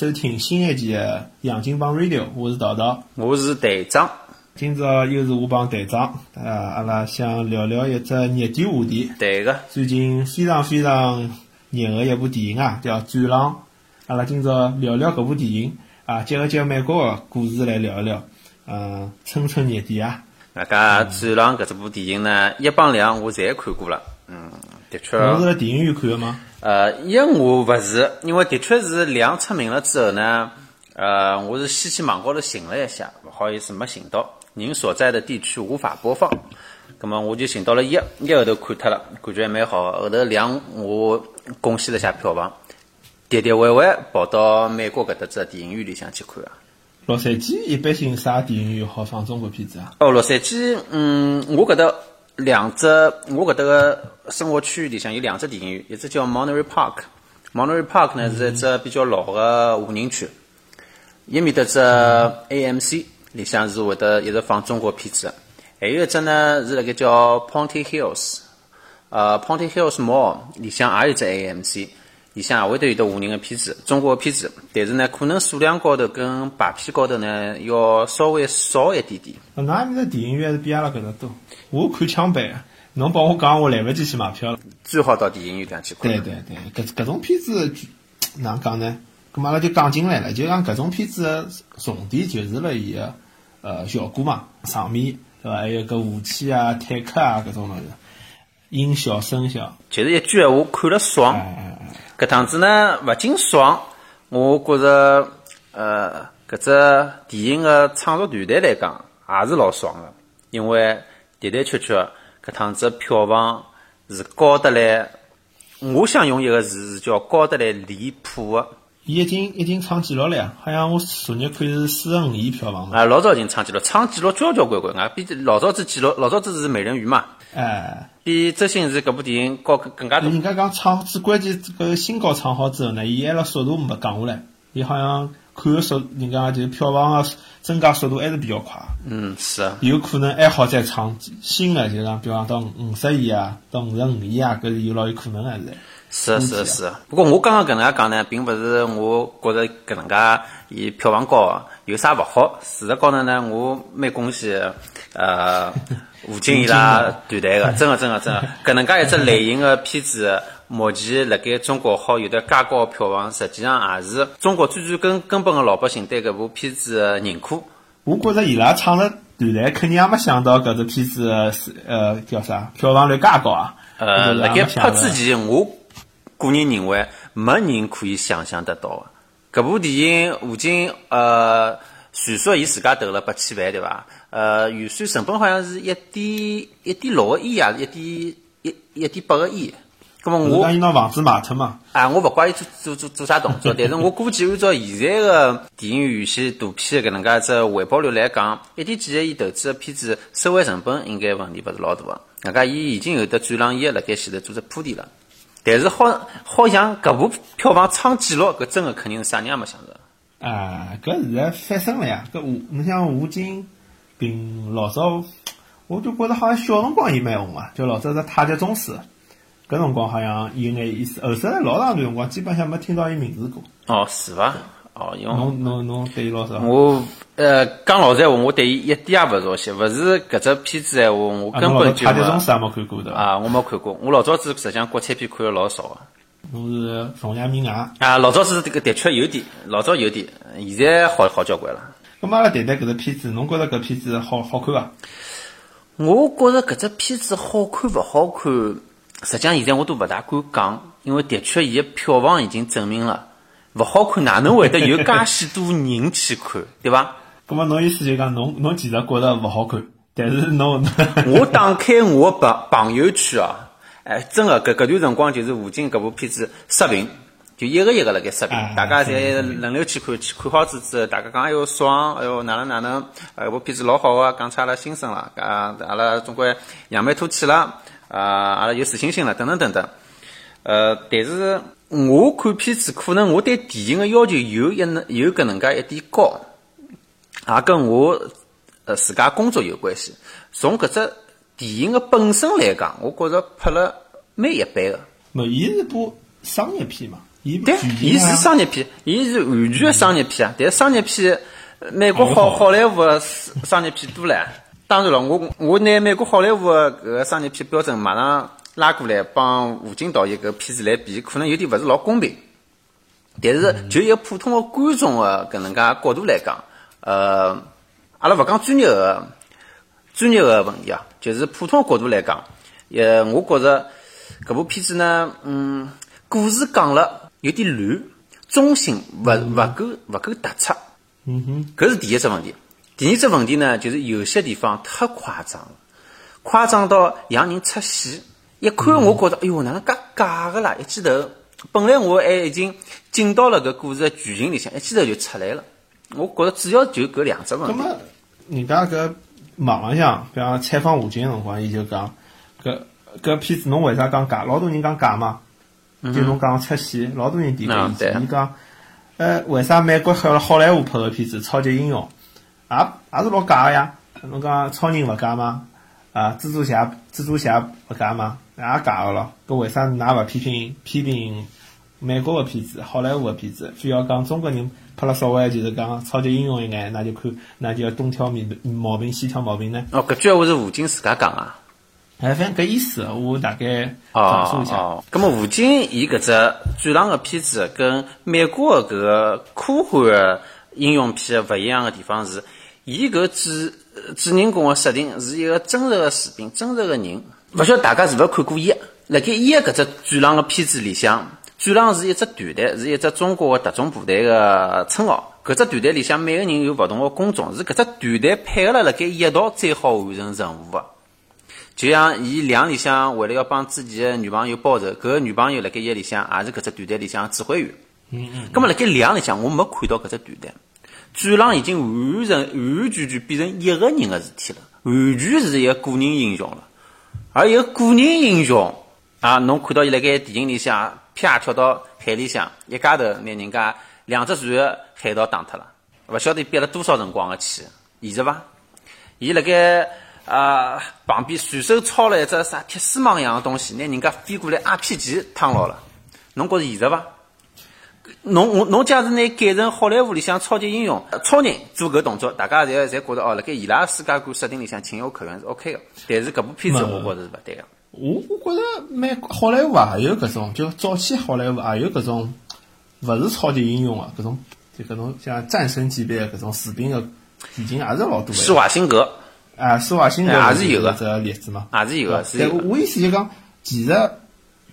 收听新一期的《杨金帮 Radio》，我是桃桃，我是队长。今朝又是我帮队长，啊，阿拉想聊聊一只热点话题。对个，最近非常非常热的一部电影啊，叫《战狼》。阿拉今朝聊聊搿部电影啊，结合结合美国的故事来聊一聊，嗯，蹭蹭热点啊。大家《战狼》搿只部电影呢，一帮两我侪看过了，嗯，的确。侬是辣电影院看的吗？呃，一我勿是，因为的确是两出名了之后呢，呃，我是先去网高头寻了一下，勿好意思没寻到，您所在的地区无法播放，葛么我就寻到了一，一后头看脱了，感觉还蛮好，后头两我贡献了一下票房，跌跌歪歪跑到美国搿搭只电影院里向去看啊。洛杉矶一般性啥电影院好放中国片子啊？哦，洛杉矶，嗯，我搿搭。两只，我搿搭个生活区域里向有两只电影院，一只叫 Monterey Park，Monterey Park 呢是一只比较老个华人区，一面搭只 AMC 里向是会得一直放中国片子，还有一只呢是辣盖叫 Ponte Hills，呃 Ponte Hills Mall 里向也有只 AMC。里向也会得有得华人个片子，中国的片子，但是呢，可能数量高头跟排片高头呢，要稍微少一点点。那埃面的电影院还是比阿拉搿搭多。我看枪版，侬帮我讲，我来勿及去买票了。最好到电影院里去看。对对对，搿搿种片子 哪讲呢？咁阿拉就讲进来了，就讲搿种片子的重点就是了伊个呃效果嘛，场面对伐？还有搿武器啊、坦克啊搿种物事，音效、声效，就是一句闲话，看了爽。搿趟子呢，勿仅爽，我觉着，呃，搿只电影个创作团队来讲，也是老爽个，因为的的确确，搿趟子票房是高得来，我想用一个字是叫高得来离谱的。伊已经已经创纪录了呀，好像我昨日看是四十五亿票房嘛。啊，老早已经创纪录，创纪录交交关关啊，比老早子纪录，老早子是美人鱼嘛。哎。比周星驰搿部电影高更更加多。人家讲创，最关键这个新高创好之后呢，伊还辣速度没降下来，伊好像看个速，人家就是票房个增加速度还是比较快。嗯，是啊。有可能还好再创新的，就讲比方到五十亿啊，到五十五亿啊，搿是有老有可能个是。是是是，不过我刚刚搿能介讲呢，并勿是我觉着搿能介伊票房高有啥勿好。事实高头呢，我蛮恭喜呃吴京伊拉团队个，真个真个真个，搿能介一只类型个片子，目前辣盖中国好有得介高票房，实际上也是中国最最根根本个老百姓对搿部片子个认可。我觉着伊拉唱了团队肯定也没想到搿只片子是呃叫啥票房率介高啊。呃，辣盖拍之前我。个人认为，没人可以想象得到个。搿部电影，吴京呃，传说伊自家投了八千万，对伐？呃，预算成本好像是一点一点六个亿啊，一点一一点八个亿。咁么我讲伊拿房子卖脱嘛？啊，我勿怪伊做做做做啥动作，但是我估计按照现在个电影院线大片搿能介只回报率来讲，一点几个亿投资个片子，收回成本应该问题勿是老大个。外加伊已经有得《战狼一》辣盖前头做只铺垫了。但是好好像搿部票房创纪录，搿真个肯定是啥人也没想着。啊，搿现在翻身了呀！搿吴，侬像吴京，并老早，我就觉着好像小辰光伊蛮红啊，就老早是太极宗师，搿辰光好像有眼意思。后头来老长段辰光，基本上没听到伊名字过。哦，是伐？哦，因为侬侬侬对伊老熟。我呃讲老实闲话，我对伊一点也勿熟悉。勿是搿只片子闲话，我根本就。太极宗师也没看过的。啊，我没看过。我老早子实际上国产片看的老少个。侬是崇洋媚外。啊，老早子这个的确有点，老早有点，现在好好交关了。咁阿拉谈谈搿只片子，侬觉着搿片子好好看伐？我觉着搿只片子好看勿好看，实际上现在我都勿大敢讲，因为的确伊个票房已经证明了。勿好看，哪能会得有介许多人去看，对伐？咁么侬意思就讲，侬侬其实觉得勿好看，但是侬 我打开我朋朋友圈啊，哎，真个搿搿段辰光就是吴京搿部片子刷屏，就一个一个辣盖刷屏，大家侪轮流去看，去看好子之后，大家讲哎哟爽，哎哟哪能哪能，搿部片子老好啊，讲出阿拉心声了，啊，阿拉总归扬眉吐气了，啊，阿拉有自信心了，等等等等，呃，但是。我看片子，可能我对电影的要求有一能有搿能介一点高，也跟我呃自家工作有关系。从搿只电影的本身来讲，我觉着拍了蛮一般的。没，伊是部商业片嘛，伊对，伊是商业片，伊是完全的商业片啊。但是商业片，呃美国好好莱坞的商业片多唻。当然了，我我拿美国好莱坞个商业片标准马上拉过来，帮吴京导演搿片子来比，可能有点勿是老公平。但是就一个普通的观众的搿能介角度来讲，呃，阿拉勿讲专业个专业个问题啊，就是普通的角度来讲，呃，我觉着搿部片子呢，嗯，故事讲了有点乱，中心勿勿够勿够突出，嗯哼，搿是第一只问题。第二只问题呢，就是有些地方太夸张了，夸张到让人出戏。一看我觉着，哎哟，哪能介假个啦？一记头，本来我还已经进到了搿故事的剧情里向，一记头就出来了。我觉着主要就搿两只问题。那么人家搿网浪向，比方采访吴京个辰光，伊就讲搿搿片子侬为啥讲假？老多人讲假嘛，就侬讲出戏，老多人提过。伊讲，呃，为啥美国好好莱坞拍个片子超级英雄，也也是老假个呀？侬讲超人勿假吗？啊，蜘蛛侠蜘蛛侠勿假吗？也假个咯。搿为啥㑚勿批评批评美国个片子、好莱坞个片子，非要讲中国人拍了稍微就是讲超级英雄一眼，那就看那就要东挑毛病毛病西挑毛病呢？哦，搿句闲话是吴京自家讲啊。哎，反正搿意思，我大概哦讲述一下。哦，咁么吴京伊搿只战狼个片子跟美国个搿个科幻个英雄片勿一样的地方是，伊搿主主人公的设定是一个真实个士兵，真实个人。勿晓得大家是勿是看过伊？辣盖伊个搿只战狼个片子里向，战狼是一只团队，是一只中国个特种部队个称号。搿只团队里向每个人有勿同个工种，是搿只团队配合了辣盖一道最好完成任务个。就像伊两里向为了要帮自己的女朋友报仇，搿个女朋友辣盖一里向也是搿只团队里向个指挥员。嗯嗯。咁么辣盖两里向我没看到搿只团队，战狼已经完成完完全全变成一个人的事体了，完全是一个个人英雄了。而一个个人英雄啊，侬看到伊辣盖电影里向啪跳到海里向，一家头拿人家两只船的海盗打脱了，勿晓得憋了多少辰光个气，现实伐？伊辣盖啊旁边随手抄了一只啥铁丝网一样的东西，拿人家飞过来 RPG 趟牢了，侬觉着现实伐？侬我侬假如拿改成好莱坞里向超级英雄，超人做搿动作，大家侪侪觉着哦，辣盖伊拉世界观设定里向情有可原是 OK 个。但是搿部片子我觉着是勿对个。我我觉着美好莱坞也有搿种，就早期好莱坞也有搿种，勿是超级英雄啊，搿种就搿种像战神级别的搿种士兵的剧情也是老多施的。瓦辛格啊，施瓦辛格哎也是有个这例子嘛。也是有个，是有个。但我意思就讲，其实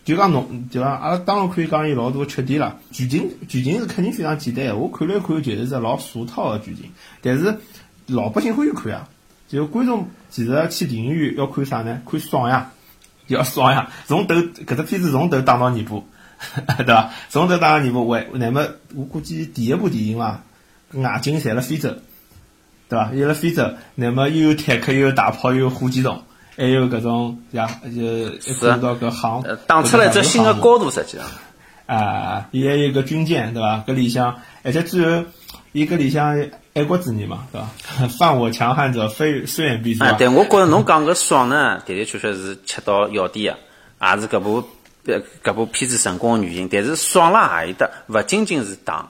就讲侬，就讲阿拉当然可以讲伊老多缺点啦。剧情剧情是肯定非常简单的，我看了看就是只老俗套的剧情，但是老百姓欢喜看啊。就观众其实去电影院要看啥呢？看爽呀，要爽呀！从头搿只片子从头打到尾巴，对伐？从头打到尾巴，为那么我估计第一部电影嘛，外景侪辣非洲。对伐？有了非洲，那么又有坦克，又有大炮，又有火箭筒，还有搿种呀，就一看到搿航，呃，打出来一只新的高度，实际上。啊，伊还有个军舰，对伐？搿里向，而且最后，伊搿里向爱国主义嘛，对伐？犯我强悍者，非虽远必诛啊，啊。对，我觉着侬讲个爽呢，的的确确是切到要点个，也是搿部呃搿部片子成功的原因。但是爽了也有的，勿仅仅是打，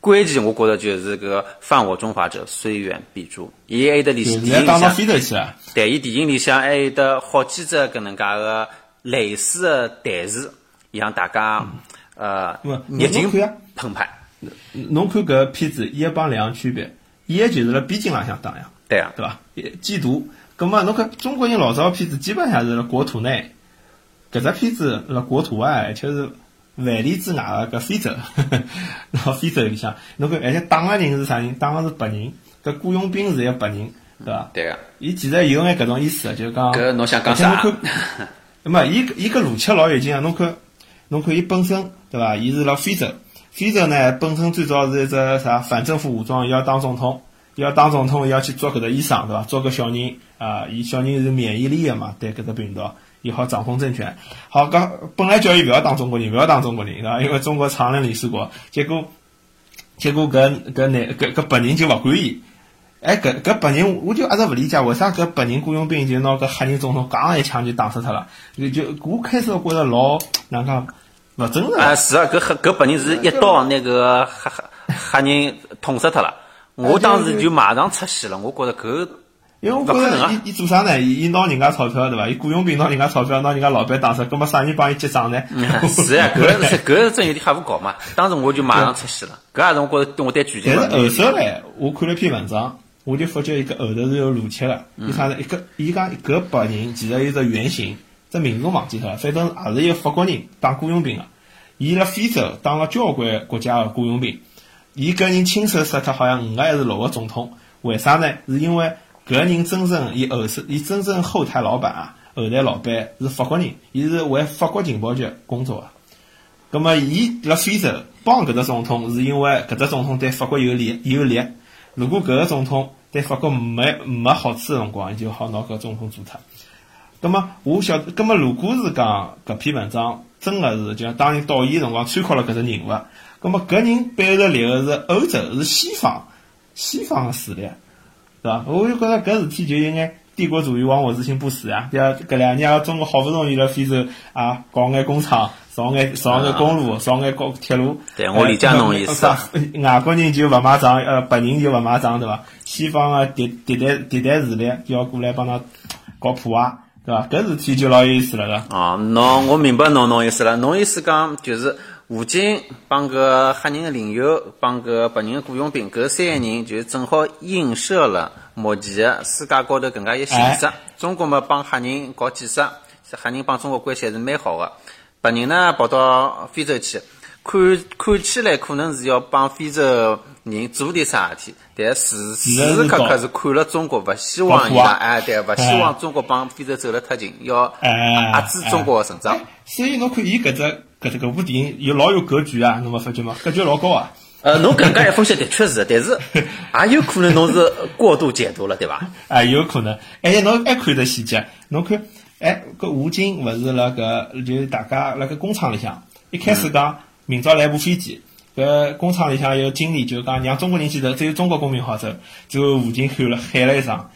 关键我觉着就是搿个犯我中华者，虽远必诛。伊还有得里就是电影里向。对，伊电影里向还有得好几只搿能介个类似的台词，让大家呃不热情澎湃。侬看搿片子一帮两个区别，一个就是辣边境浪向打呀，对啊，对伐？缉毒，葛末侬看中国人老早片子基本上是辣国土内，搿只片子辣国土外，而且是万里之外个搿非洲，辣非洲里向，侬看而且打个人是啥人？打个是白人，搿雇佣兵是一个白人，对伐？对个。伊其实有眼搿种意思，就是讲，搿侬想讲啥侬看，那么伊伊搿逻辑老有劲啊！侬看，侬看伊本身对伐？伊是辣非洲，非洲呢本身最早是一只啥反政府武装，伊要当总统，伊要当总统，要去做搿只医生对伐？做个小人啊，伊小人是免疫力个嘛，对搿只病毒，伊好掌控政权。好，搿本来叫伊勿要当中国人，勿要当中国人对伐？因为中国常任理事国，结果结果搿搿男搿搿白人就勿管伊。哎，搿搿白人，我就一直勿理解，为啥搿白人雇佣兵就拿搿黑人总统刚一枪就打死脱了？就就我开始觉着老哪能讲，勿真实。啊，是啊，搿黑搿白人是一刀拿个黑黑黑人捅死脱了。我当时就马上出戏了，我觉着搿因为我觉着伊伊做啥呢？伊伊拿人家钞票对伐？伊雇佣兵拿人家钞票，拿人家老板打死，搿么啥人帮伊结账呢？是呀，搿是搿真有点瞎胡搞嘛。当时我就马上出戏了，搿也是我觉着对我对剧情。但是后首来，我看了篇文章，我就发觉一个后头是有逻辑个。伊啥呢？一个伊讲搿白人其实有只原型，只名字忘记脱了，反正也是一个法国人当雇佣兵个。伊辣非洲当了交关国家个雇佣兵，伊搿人亲手杀脱好像五个还是六个总统，为啥呢？是因为。搿人真正伊后是伊真正后台老板啊，后台老板是法国人，伊是为法国情报局工作的。葛末伊辣非洲帮搿只总统，是因为搿只总统对法国有利有利。如果搿个总统对法国没没好处的辰光，伊就好拿搿总统做脱。葛末我晓得，葛末如果是讲搿篇文章真个是就像当年导演辰光参考了搿只人物，葛末搿人背后立个是欧洲，是西方西方个势力。是吧？我就觉着搿事体就应该帝国主义往我之心不死啊！对啊，搿两年中国好不容易辣非洲啊搞眼工厂，造眼造眼公路，造眼高铁路。对，我理解侬意思。外国人就勿买账，呃，白人就勿买账，对伐？西方个敌敌对敌对势力就要过来帮他搞破坏，对伐？搿事体就老有意思了，个。哦，侬我明白侬侬意思了。侬意思讲就是。吴京帮个黑人的领袖，帮个白人的雇佣兵，搿三个人就正好映射了目前世界高头搿能介一形势。中国嘛帮黑人搞建设，黑人帮中国关系还是蛮好的。白人呢跑到非洲去，看看起来可能是要帮非洲人做点啥事体，但时时刻刻是看了中国，勿希望伊拉哎对，勿希望中国帮非洲走了太近，要压制中国的成长。所以侬看伊搿只。搿只搿部电影有老有格局啊，侬没发觉吗？格局老高啊！呃，侬刚刚一分析的确是，但是 也有可能侬是过度解读了，对伐？啊，有可能。哎，侬还看的细节，侬看，哎，搿吴京勿是辣搿，就是大家辣搿工厂里向，一开始讲明朝来部飞机，搿工厂里向有经理就讲让中国人去走，只有中国公民好走。最后吴京喊了喊了一声，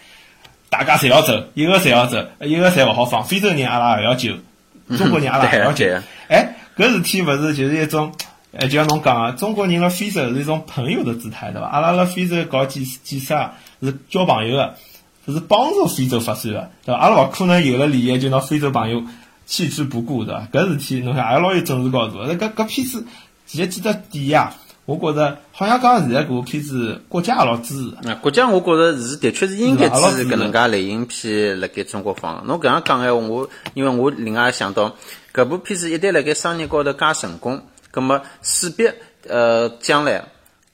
大家侪要走，一个侪要走，一个侪勿好放，非洲人阿拉也要救，中国人阿拉也要救。哎。搿事体勿是就是一种，哎，就像侬讲个，中国人辣非洲是一种朋友的姿态，对伐？阿拉辣非洲搞建建设是交朋友个，是帮助非洲发展个，对伐？阿拉勿可能有了利益就拿非洲朋友弃之不顾，对伐？搿事体侬看也老有政治高度。搿搿片子其实几只点呀，我觉着好像讲现在搿部片子国家也老支持。啊，国家我觉着是的确是应该支持搿能介类型片辣盖中国放。侬搿样讲闲话，我因为我另外想到。搿部片子一旦辣盖商业高头介成功，葛末势必呃将来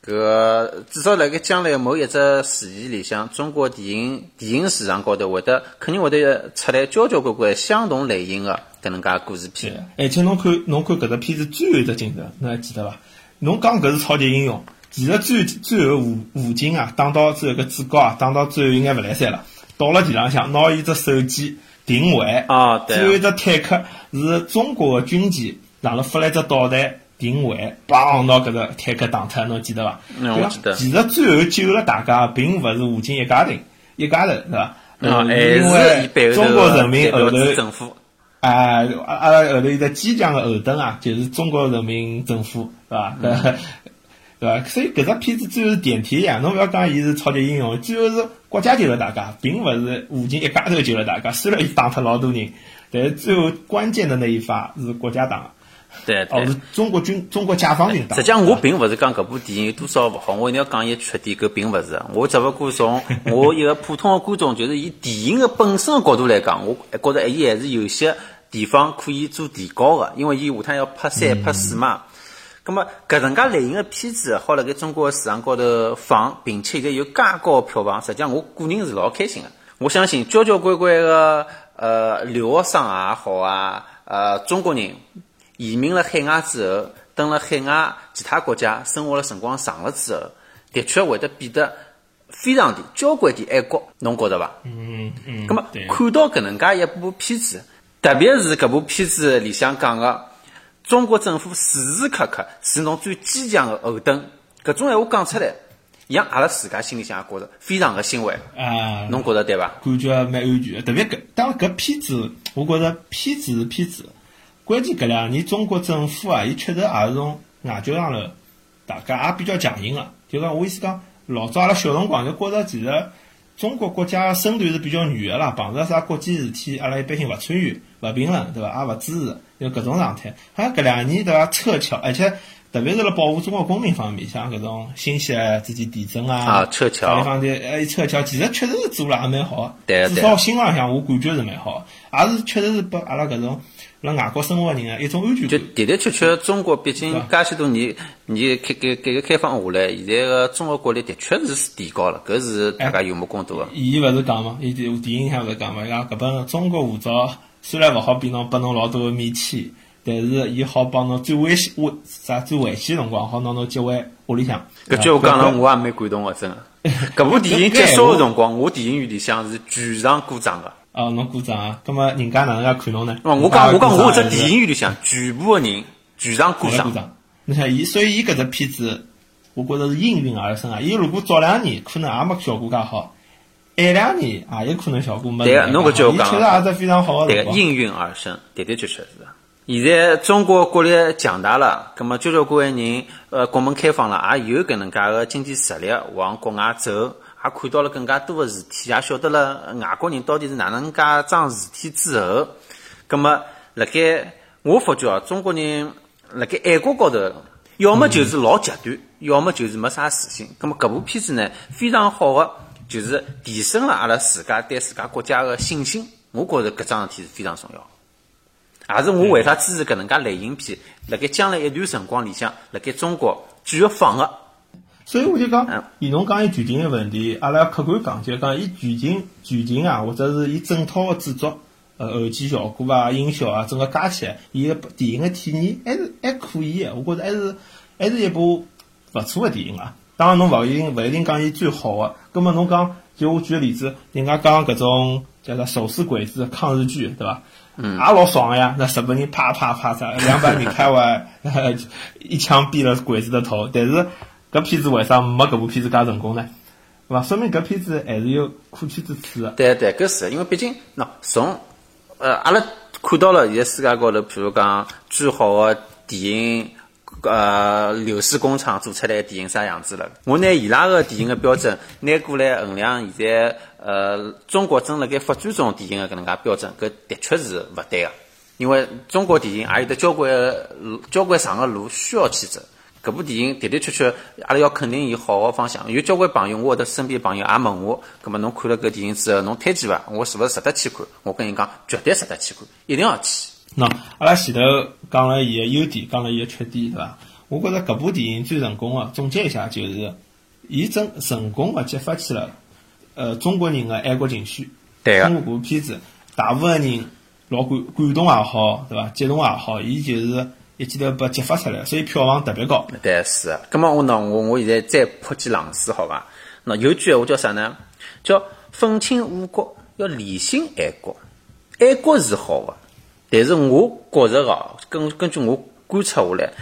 搿至少辣盖将来某一只时期里向，中国电影电影市场高头会得肯定会得出来交交关关相同类型的搿能介故事片。而且侬看侬看搿只片子最后一只镜头，侬还记得伐？侬讲搿是超级英雄，其实最最后吴吴京啊，打到最后搿主角啊，打到最后应该勿来三了，到了地浪向拿伊只手机。定位啊，对，最后一只坦克是中国的军机，然后发了一只导弹定位，帮拿搿只坦克打脱，侬记得伐？嗯，我记得。其实最后救了大家，并勿是吴京一家头，一家头是伐？嗯，因为中国人民后头政府，啊，阿拉后头一个坚强的后盾啊，就是中国人民政府，是伐？对伐？所以搿只片子最后是点题呀，侬勿要讲伊是超级英雄，最后是国家救了大家，并勿是吴京一家头救了大家。虽然伊打脱老多人，但是最后关键的那一发是国家打，对，哦，是中国军、中国解放军打。实际上，我并勿是讲搿部电影有多少勿好，我一定要讲伊缺点，搿并勿是。我只勿过从我一个普通的观众，就是以电影的本身的角度来讲，我觉着伊还是有些地方可以做提高的，因为伊下趟要拍三、拍四嘛。咁么，搿能介类型个片子好辣盖中国个市场高头放，并且现在有介高票房，实际上我个人是老开心个。我相信交交关关个呃留学生也好啊，呃中国人移民了海外之后，等了海外其他国家生活了辰光长了之后，的确会得变得非常的交关的爱国，侬觉着伐？嗯嗯。咁么看到搿能介一部片子，特别是搿部片子里向讲个。中国政府时时刻刻是侬最坚强的后盾，搿种闲话讲出来，让阿拉自家心里向也觉着非常的欣慰。啊，侬觉着对伐？感觉蛮安全的，特别搿当搿片子，我觉着片子是片子，关键搿两年中国政府啊，伊确实也是从外交上头，大家也比较强硬个。就讲我意思讲，老早阿拉小辰光就觉着其实中国国家身段是比较软个啦，碰着啥国际事体，阿拉一般性勿参与、勿评论，对伐？也勿支持，就搿种状态。好像搿两年对伐？撤侨，而且特别是辣保护中国公民方面，像搿种新西兰之间地震啊，啊撤侨啥地方的哎撤侨，其实确实是做了也蛮好对。至少心浪向我感觉是蛮好，也是确实是拨阿拉搿种辣外国生活的人啊一种安全感就感。的的确确，中国毕竟介许多年，你开改改革开放下来，现在个中国国力的确是提高了，搿是大家有目共睹个。伊勿是讲嘛，伊电电影向勿是讲嘛，伊讲搿本中国护照虽然勿好比侬拨侬老多个免签，但是伊好帮侬最危险危啥最危险个辰光，好拿侬接回屋里向。搿句话讲了，搿我也蛮感动个，真个。搿部电影结束个辰光，我电影院里向是全场鼓掌个。哦，侬鼓掌啊！葛末人家哪能介看侬呢？哦，我讲我讲，我这这电影院里向全部个人全场鼓掌。你看伊，所以伊搿只片子，我觉着是应运而生啊。伊如果早两年可能也没效果介好，晚两年也有可能效果没对。侬搿句我讲伊确实也是非常好的对个，应运而生，的的确确是。现在中国国力强大了，葛么交交关关人，呃，国门开放了，也有搿能介个经济实力往国外走，看到了更加多个事体，也晓得了外国人到底是哪能介桩事体之后，葛么辣盖我发觉啊，中国人辣盖爱国高头，要么就是老极端，要么就是没啥自信。葛么搿部片子呢，非常好个，就是提升了阿拉自家对自家国家个信心。我觉着搿桩事体是非常重要。也是我为啥支持搿能介类型片，辣盖将来一段辰光里向，辣盖中国继续放个。所以我就嗯讲，以侬讲伊剧情个问题，阿拉要客观讲，就是讲伊剧情剧情啊，或者是伊整套个制作，呃，后期效果啊、音效啊，整个加起来，伊个电影个体验还是还可以个。我觉着还是还是一部勿错个电影啊。当然侬勿一定勿一定讲伊最好个，葛末侬讲，就我举个例子，人家讲搿种叫啥手撕鬼子抗日剧，对伐？嗯，也老爽个呀！那日本人啪啪啪啥，两百米开外，一枪毙了鬼子的头。但是搿片子为啥没搿部片子介成功呢？对伐？说明搿片子还是有可取之处的。对对，搿是，因为毕竟喏，从呃阿拉看到了现在世界高头，譬如讲最好个电影，呃，流水工厂做出来的电影啥样子了？我拿伊拉个电影个标准拿过来衡量现在呃中国正辣盖发展中电影个搿能介标准，搿的确是勿对个。因为中国电影也有得交关路交关长个路需要去走。搿部电影的的确确，阿拉要肯定伊好个方向。有交关朋友，我的身边朋友也问我，葛末侬看了搿电影之后，侬推荐伐？我是勿是值得去看？我跟伊讲，绝对值得去看，一定要去。喏，阿拉前头讲了伊个优点，讲了伊个缺点，对伐？我觉着搿部电影最成功个，总结一下就是，伊真成功个激发起了呃中国人个爱国情绪。对个通过搿部片子，大部分人老感感动也好，对伐？激动也好，伊就是一记头被激发出来，所以票房特别高。对，是的。葛末我喏，我我现在再泼几冷水，好伐？喏，有句闲话叫啥呢？叫愤青误国，要理性爱国。爱国是好个，但是我觉着哦，根根据我观察下来，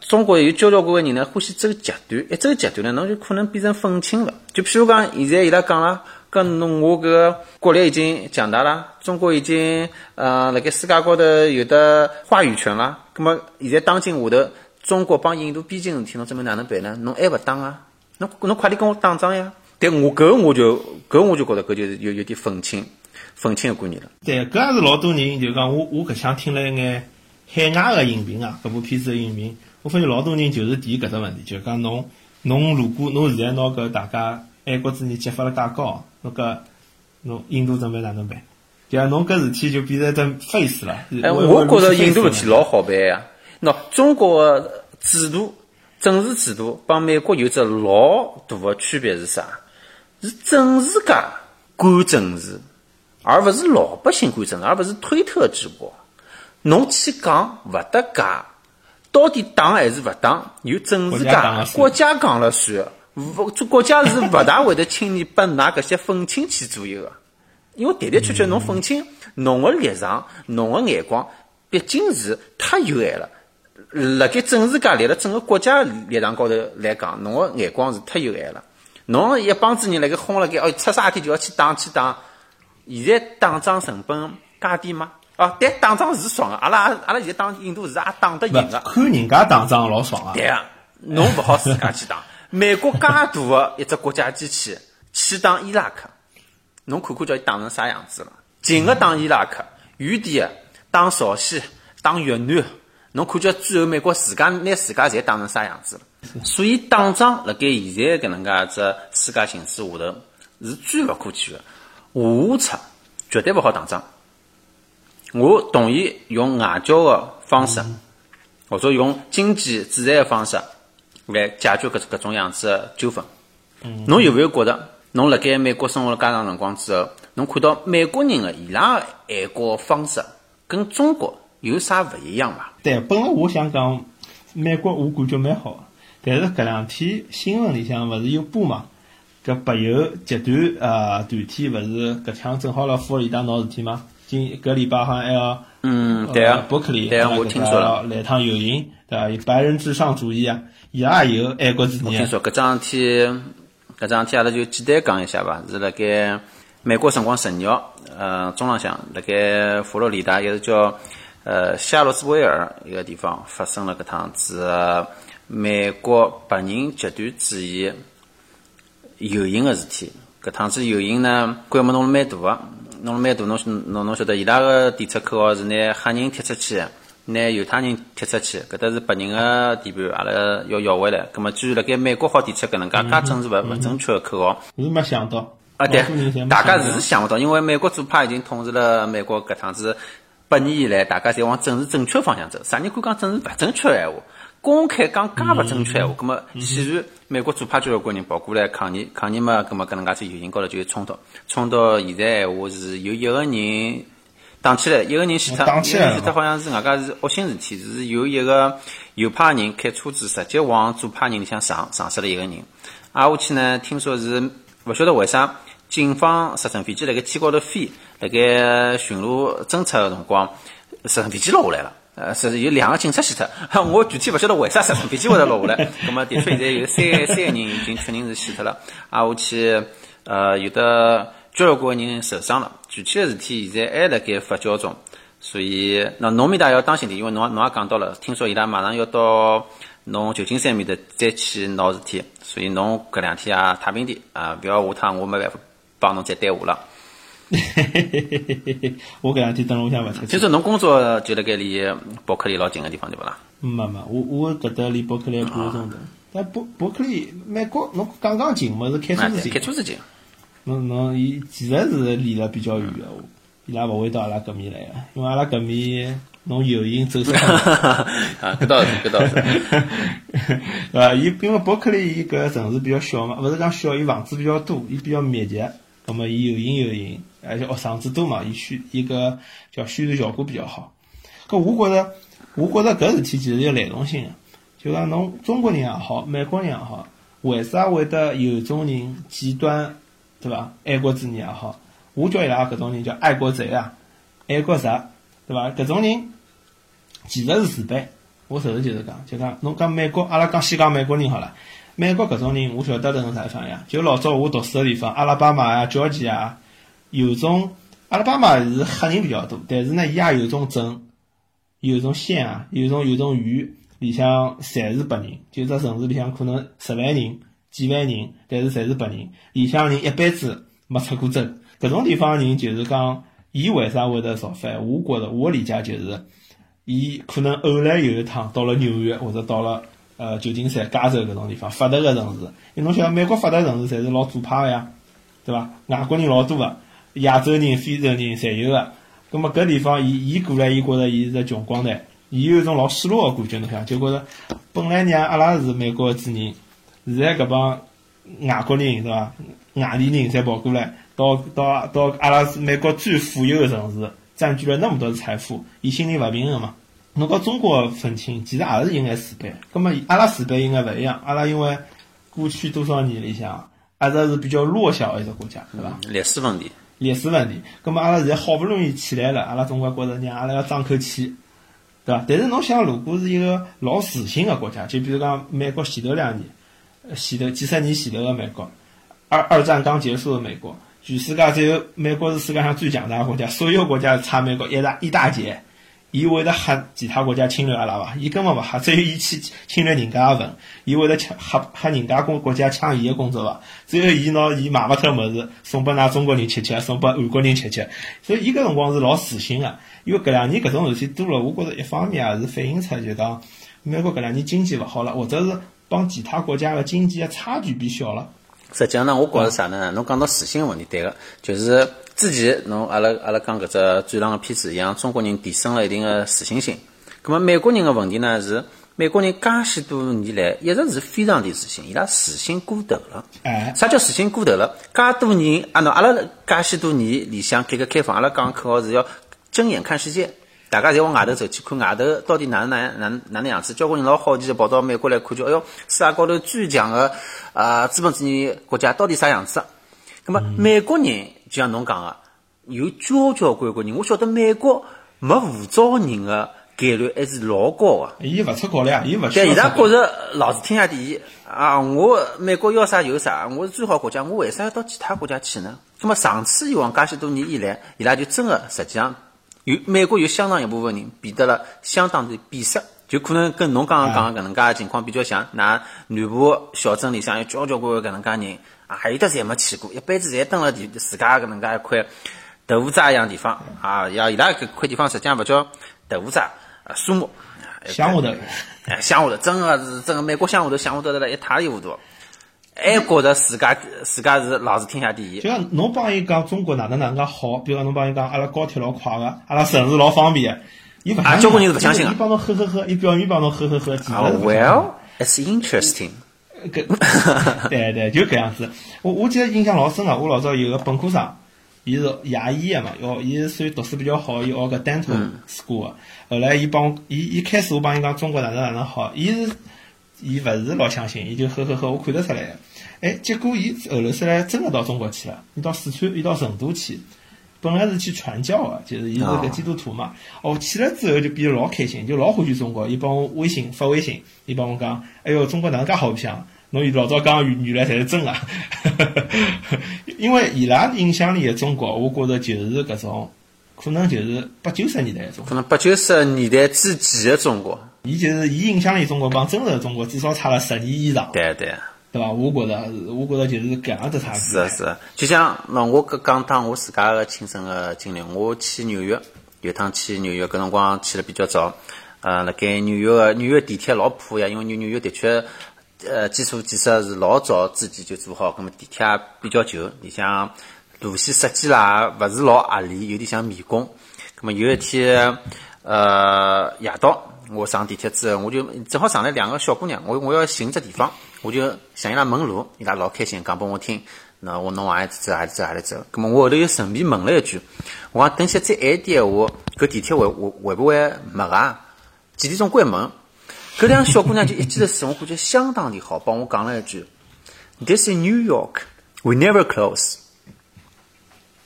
中国有交交关关人呢，欢喜走极端，一走极端呢，侬就可能变成愤青了。就譬如讲，现在伊拉讲了，搿侬我搿个国力已经强大了，中国已经呃辣盖世界高头有的话语权了。葛末现在当今下头，中国帮印度边境事体，侬准备哪能办呢？侬还勿打啊？侬侬快点跟我打仗呀！但我搿我就搿我就觉得搿就是有有点愤青愤青个观念了。对，搿也是老多人就讲我我搿想听了一眼海外个影评啊，搿部片子个影评，我发现老多人就是提搿只问题，就讲侬侬如果侬现在拿搿大家爱国主义激发了介高，侬搿侬印度准备哪能办？对啊侬搿事体就变成一只 face 了。哎，我我觉着印度事事体老好办呀。喏，中国个制度、政治制度帮美国有只老大个区别是啥？是政治家管政治，而勿是老百姓管政治，而勿是推特直播。侬去讲勿搭界，到底打还是勿打？有政治家、国家讲了算。勿，国家是勿大会得轻易拨㑚搿些愤青去左右个。因为的的确确，侬愤青，侬个立场、侬个眼光，毕竟是太有限了。辣盖政治界立辣整个国家立场高头来讲，侬个眼光是太有限了。侬一帮子人辣盖轰辣盖，哦，出啥事体就要去打去打。现在打仗成本介低吗？哦，对打仗是爽个，阿拉阿拉现在打印度是也打得赢个。看人家打仗老爽啊！对啊，侬勿好自家去打。美国介大个一只国家机器去打伊拉克，侬看看叫伊打成啥样子了？近个打伊拉克，远点个打朝鲜、打越南，侬看叫最后美国自家拿自家侪打成啥样子了？所以打仗辣盖现在搿能介只世界形势下头是最勿可取个，下策绝对勿好打仗。我同意用外交个方式，或者用经济制裁个方式来解决搿搿种样子的纠纷。侬有没有觉得，侬辣盖美国生活了介长辰光之后，侬看到美国人个伊拉个爱国方式跟中国有啥勿一样伐？对，本来我想讲美国，我感觉蛮好，但是搿两天新闻里向勿是有播嘛？搿北邮集团呃团体勿是搿腔正好辣佛罗里达闹事体吗？今搿礼拜好像还要嗯，对啊，伯克利，对啊，我听说了，来趟游行，对伐？以白人至上主义啊，伊拉也有爱国主义。我听说搿桩事体，搿桩事体阿拉就简单讲一下伐？是辣盖美国辰光十二，呃，中浪向辣盖佛罗里达，一个叫呃夏洛斯威尔一个地方发生了搿趟子美国白人极端主义游行个事体。搿趟子游行呢，规模弄了蛮大个。弄了蛮大，侬侬侬晓得，伊拉个提出口号是拿黑人踢出去，拿犹太人踢出去，搿搭是白人个地盘，阿拉要要回来。葛末居然辣盖美国好提出搿能介介政治勿勿正确个口号，是没想到啊！对，大家是想勿到，因为美国左派已经统治了美国搿趟子百年以来，大家侪往政治正确方向走。啥人敢讲政治勿正确个闲话？公开讲介勿正确闲话，葛末显然美国左派交关人跑过来抗议，抗议嘛，葛末搿能介子游行高头就有冲突，冲到现在闲话是有一个人打起来，一个人死脱，一个人死脱好像是外加是恶性事体，是有一个右派人开车子直接往左派人里向撞，撞死了一个人。挨下去呢，听说是勿晓得为啥，警方直升飞机辣盖天高头飞，辣盖巡逻侦察个辰光，直升飞机落下来了。呃，是有两个警察死脱，我具体勿晓得为啥直升飞机会得落下来。那么的确现在有三三个人已经确认是死脱了，啊，下去呃有的交关人受伤了。具体的事体现在还辣盖发酵中，所以那侬面搭要当心点，因为侬侬也讲到了，听说伊拉马上要到侬旧金山面搭再去闹事体，所以侬搿两天啊太平点啊，不要下趟我没办法帮侬再对话了。嘿嘿嘿嘿嘿嘿嘿！我搿两天等屋里向勿出去。听说侬工作就辣盖离伯克利老近个地方对勿啦？没没，我我搿搭离伯克利半个钟头。但伯伯克利美国侬刚刚近么是开车子近？开车子近。侬侬伊其实是离了比较远个，伊拉勿会到阿拉搿面来个，因为阿拉搿面侬游行走哈 啊，搿倒是搿倒是。对伐？伊因为伯克利伊搿城市比较小嘛，勿是讲小，伊房子比较多，伊比较密集，葛末伊游行游行。而且学生子多嘛，伊宣伊个叫宣传效果比较好。搿我觉着，我觉着搿事体其实有联动性个，就讲侬中国人也好，美国人也好，为啥会得有种人极端，对伐？爱国主义也好，我叫伊拉搿种人叫爱国贼啊，爱国贼，对伐？搿种人其实是自卑。我实事求是讲，就讲侬讲美国，阿拉讲先讲美国人好了。美国搿种人，我晓得是啥地方呀？就老早我读书个地方，阿拉巴马啊、乔治啊。有种阿拉巴马是黑人比较多，但是呢，伊也有种镇，有种县啊，有种有种县里向侪是白人，就只城市里向可能十万人、几万人，但是侪是白人，里向人一辈子没出过州。搿种地方人就是讲，伊为啥会得造反？我觉着我理解就是，伊可能偶然有一趟到了纽约或者到了呃旧金山、加州搿种地方发达个城市，因侬晓得美国发达城市侪是老左派个呀，对伐？外国人老多个。亚洲人、非洲人侪有个，葛末搿地方，伊伊过来，伊觉着伊是只穷光蛋，伊有一种老失落个感觉，侬想，就觉着本来让阿拉是美国个主人，现在搿帮外国人，对伐？外地人侪跑过来，到到到阿拉是美国最富有的城市，占据了那么多财富，伊心里勿平衡嘛。侬讲中国愤青，其实也是有眼自卑，葛末阿拉自卑应该勿一样，阿拉因为过去多少年里向，阿拉是比较弱小个一个国家，对伐？历史问题。历史问题，葛末阿拉现在好不容易起来了，阿拉总归觉着让阿拉要争口气，对伐？但是侬想，如果是一个老自信个国家，就比如讲美国前头两年，前头几十年前头个美国，二二战刚结束的美国，全世界只有美国是世界上最强大的国家，所有国家差美国一大一大截。伊会得吓其他国家侵略阿拉伐？伊根本勿吓，只有伊去侵略人家个份。伊会得抢吓吓人家国国家抢伊个工作伐？只有伊拿伊买勿脱物事送拨㑚中国人吃吃，送拨韩国人吃吃。所以伊搿辰光是老自信个，因为搿两年搿种事体多了，我觉着一方面也是反映出就讲美国搿两年经济勿好了，或者是帮其他国家个经济个差距变小了。实际上呢，我觉着啥呢？侬讲到自信个问题，对个，就是之前侬阿拉阿拉讲搿只转让个片子，让中国人提升了一定个自信心。葛末美国人个问题呢是，美国人介许多年来一直是非常的自信，伊拉自信过头了。哎，啥叫自信过头了？介多年啊，喏，阿拉介许多年里向改革开放，阿拉讲口号是要睁眼看世界。大家侪往外头走去看外头到底哪能哪哪哪能样子？交关人老好奇的跑到美国来看，就哎哟，世界高头最强的啊资本主义国家到底啥样子？那么美国人就像侬讲的，有交交关关人，我晓得美国没护照人的概率还是老高的。伊勿出国了呀，伊勿需对，伊拉觉着老子天下第一啊！我美国要啥有啥，我是最好国家，我为啥要到其他国家去呢？那么长此以往，介许多年以来，伊拉就真的实际上有美国有相当一部分人变得了相当的闭塞，就可能跟侬刚刚讲个搿能介个情况比较像。㑚南部小镇里向有交交关关搿能介人，啊，有的侪没去过，一辈子侪蹲辣地自家搿能介一块豆腐渣一样地方啊，要伊拉搿块地方实际上勿叫豆腐渣，啊，树木。乡下头。哎，乡下头真个是真个，美国乡下头乡下头得了一塌里糊涂，还觉着自家自家是老是天下第一就。像侬帮伊讲中国哪能哪能介好，比如讲侬帮伊讲阿拉高铁老快个，阿拉城市老方便，伊勿相信啊交关人是勿相信的伊帮侬呵呵呵，伊表面帮侬呵呵呵，其实，Well, it's interesting。搿 对对，就搿样子。我我记得印象老深个，我老早有个本科生，伊是牙医个嘛，要伊是属于读书比较好，伊学个 dental school 个。后来伊帮我，伊一开始我帮伊讲中国哪能哪能好，伊是伊勿是老相信，伊就呵呵呵，我看得出来个。哎，结果伊后头出来真个到中国去了，伊到四川，伊到成都去。本来是去传教个，就是伊是个基督徒嘛。哦，去了之后就变得老开心，就老欢喜中国。伊帮我微信发微信，伊帮我讲：“哎哟，中国哪能介好白相？侬老早讲原原来才是真个。”因为伊拉印象里的中国，我觉着就是搿种，可能就是八九十年代的中国。可能八九十年代之前个中国，伊就是伊印象里中国帮真实的中国至少差了十年以上，对对，对伐？我觉着，我觉着就是搿样子差距。是啊是啊。就像喏我搿讲趟我自家个亲身个经历，我去纽约，有趟去纽约，搿辰光去了比较早，呃，辣盖纽约个纽约地铁老破呀，因为纽纽约的确。呃，基础建设是老早之前就做好，葛么地铁也比较旧，里向路线设计啦，勿是老合理，有点像迷宫。葛么有一天，呃，夜到，我上地铁之后，我就正好上来两个小姑娘，我我要寻只地方，我就向伊拉问路，伊拉老开心讲拨我听。那我侬往哪里走，哪里走，哪里走。葛么我后头又顺便问了一句，我讲等歇再晚一点闲话，搿地铁会会会不会没啊？几点钟关门？搿两个小姑娘就一记头使，我感觉相当的好，帮我讲了一句：“This is New York, we never close。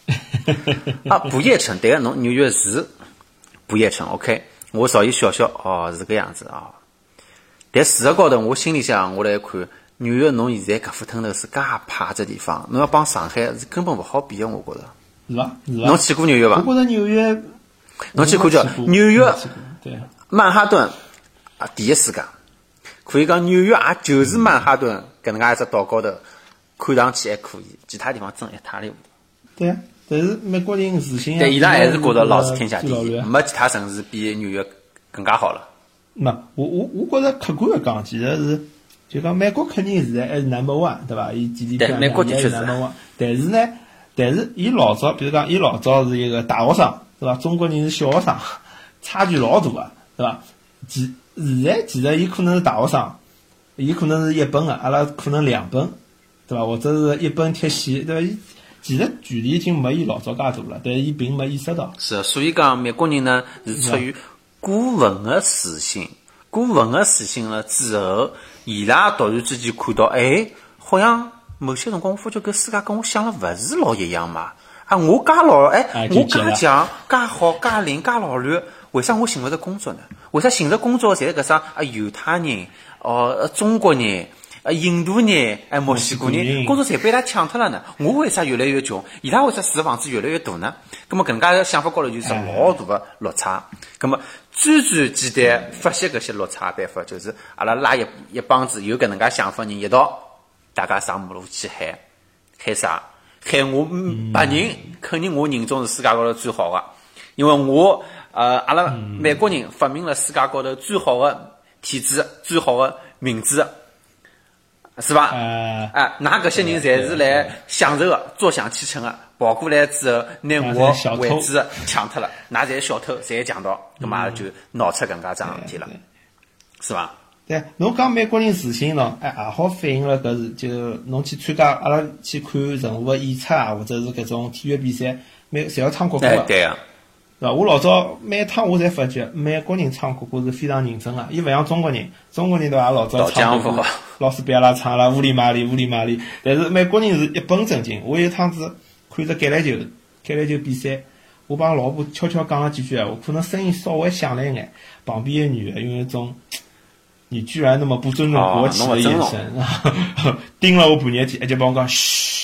”啊，不夜城，对个，侬纽约是不夜城，OK。我稍微笑笑，哦，是搿样子啊。但事实高头，我心里想，我来看纽约，侬现在搿副吞头是介派只地方，侬要帮上海是根本勿好比个，我觉着。侬去过纽约伐？我觉着纽约，侬去看叫纽约。曼哈顿啊，第一世界，可以讲纽约也就是曼哈顿搿能介一只岛高头，看上去还可以，其他地方真一塌里糊涂。对啊，但是美国人自信啊，但伊拉还是觉得老是天下第一，没其他城市比纽约更加好了。没，我我我觉着客观的讲，其实是就讲美国肯定现在还是 number one，对伐？伊 GDP 对美国还是的确是 number one，但是呢，但是伊老早，比如讲伊老早是一个大学生，对伐？中国人是小学生，差距老大个，对伐？其现在其实伊可能是大学生，伊可能是一本个，阿拉可能两本，对伐？或者是一本贴息，对伐？伊其实距离已经没伊老早介大了，但伊并没意识到。是，所以讲美国人呢是出于过分的自信，过分的自信了之后，伊拉突然之间看到，哎，好像某些辰光我发觉搿世界跟我想的勿是老一样嘛。啊，我介老，哎我急了介强、介好、介灵、介老卵，为啥我寻勿着工作呢？为啥寻着工作侪是搿啥啊犹太人、哦、呃中国人、呃，印度人、哎，墨西哥人人，工作侪被伊拉抢脱了呢。我为啥越来越穷？伊拉为啥住房子越来越大呢？咁么搿能介个想法高头就是老大个落差。咁么最最简单发现搿些落差的办法，就是阿拉拉一一帮子有搿能介想法人一道，大家上马路去喊，喊啥？喊我嗯白人，肯定我人种是世界高头最好个，因为我呃阿拉美国人发明了世界高头最好的体制、最好的民主，是吧？呃，哎，㑚搿些人侪是来享受个，坐享其成个，跑过来之后拿侪我位置抢脱了，㑚侪是小偷，侪强盗，葛末阿拉就闹出搿能介桩事体了，是伐？对，侬讲美国人自信喏，哎，也好反映了搿是就侬去参加阿拉去看任何个演出啊，或者是搿种体育比赛，每侪要唱国歌个，，哎对个，是伐？我老早每趟我侪发觉，美国人唱国歌是非常认真个，伊勿像中国人，中国人对伐？老早唱国歌，老师逼阿拉唱啦，乌里麻里乌里麻里，但是美国人是一本正经。我有一趟子看着橄榄球，橄榄球比赛，我帮老婆悄悄讲了几句闲话，可能声音稍微响了一眼，旁边个女的用一种。你居然那么不尊重国旗的眼神，盯了我半日天，还就帮我讲嘘，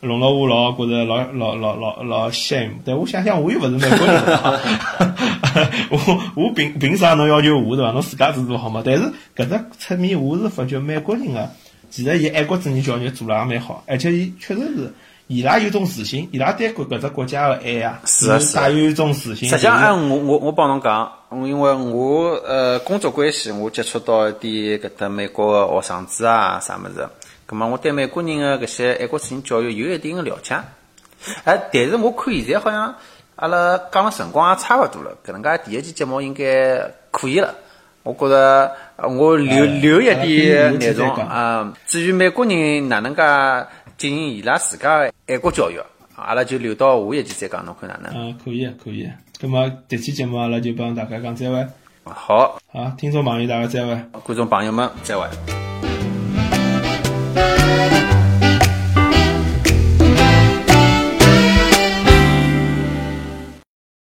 弄了我老觉着老老老老老 shame。但我想想，我又勿是美国人，我我凭凭啥侬要求我对伐？侬自家做做好嘛？但是搿只侧面，我是发觉美国人个，其实伊爱国主义教育做了也蛮好，而且伊确实是。伊拉有种自信，伊拉对搿搿只国家个爱啊是啊带有一种自信。实际上，就是哎，我我我帮侬讲，因为我呃工作关系，我接触到一点搿搭美国个学生子啊啥物事，葛末我对美国人个搿些爱国主义教育有一定个了解。哎，但是我看现在好像阿拉讲了辰光也差勿多了，搿能介第一期节目应该可以了。我觉着呃我留哎留一点内容啊。至于美国人哪能介进行伊拉自家个爱国教育，阿拉就留到下一期再讲，侬看哪能？嗯，可以，可以。咁么这期节目阿拉就帮大家讲再会，好，好，听众朋友大家再会。观众朋友们，再会。Música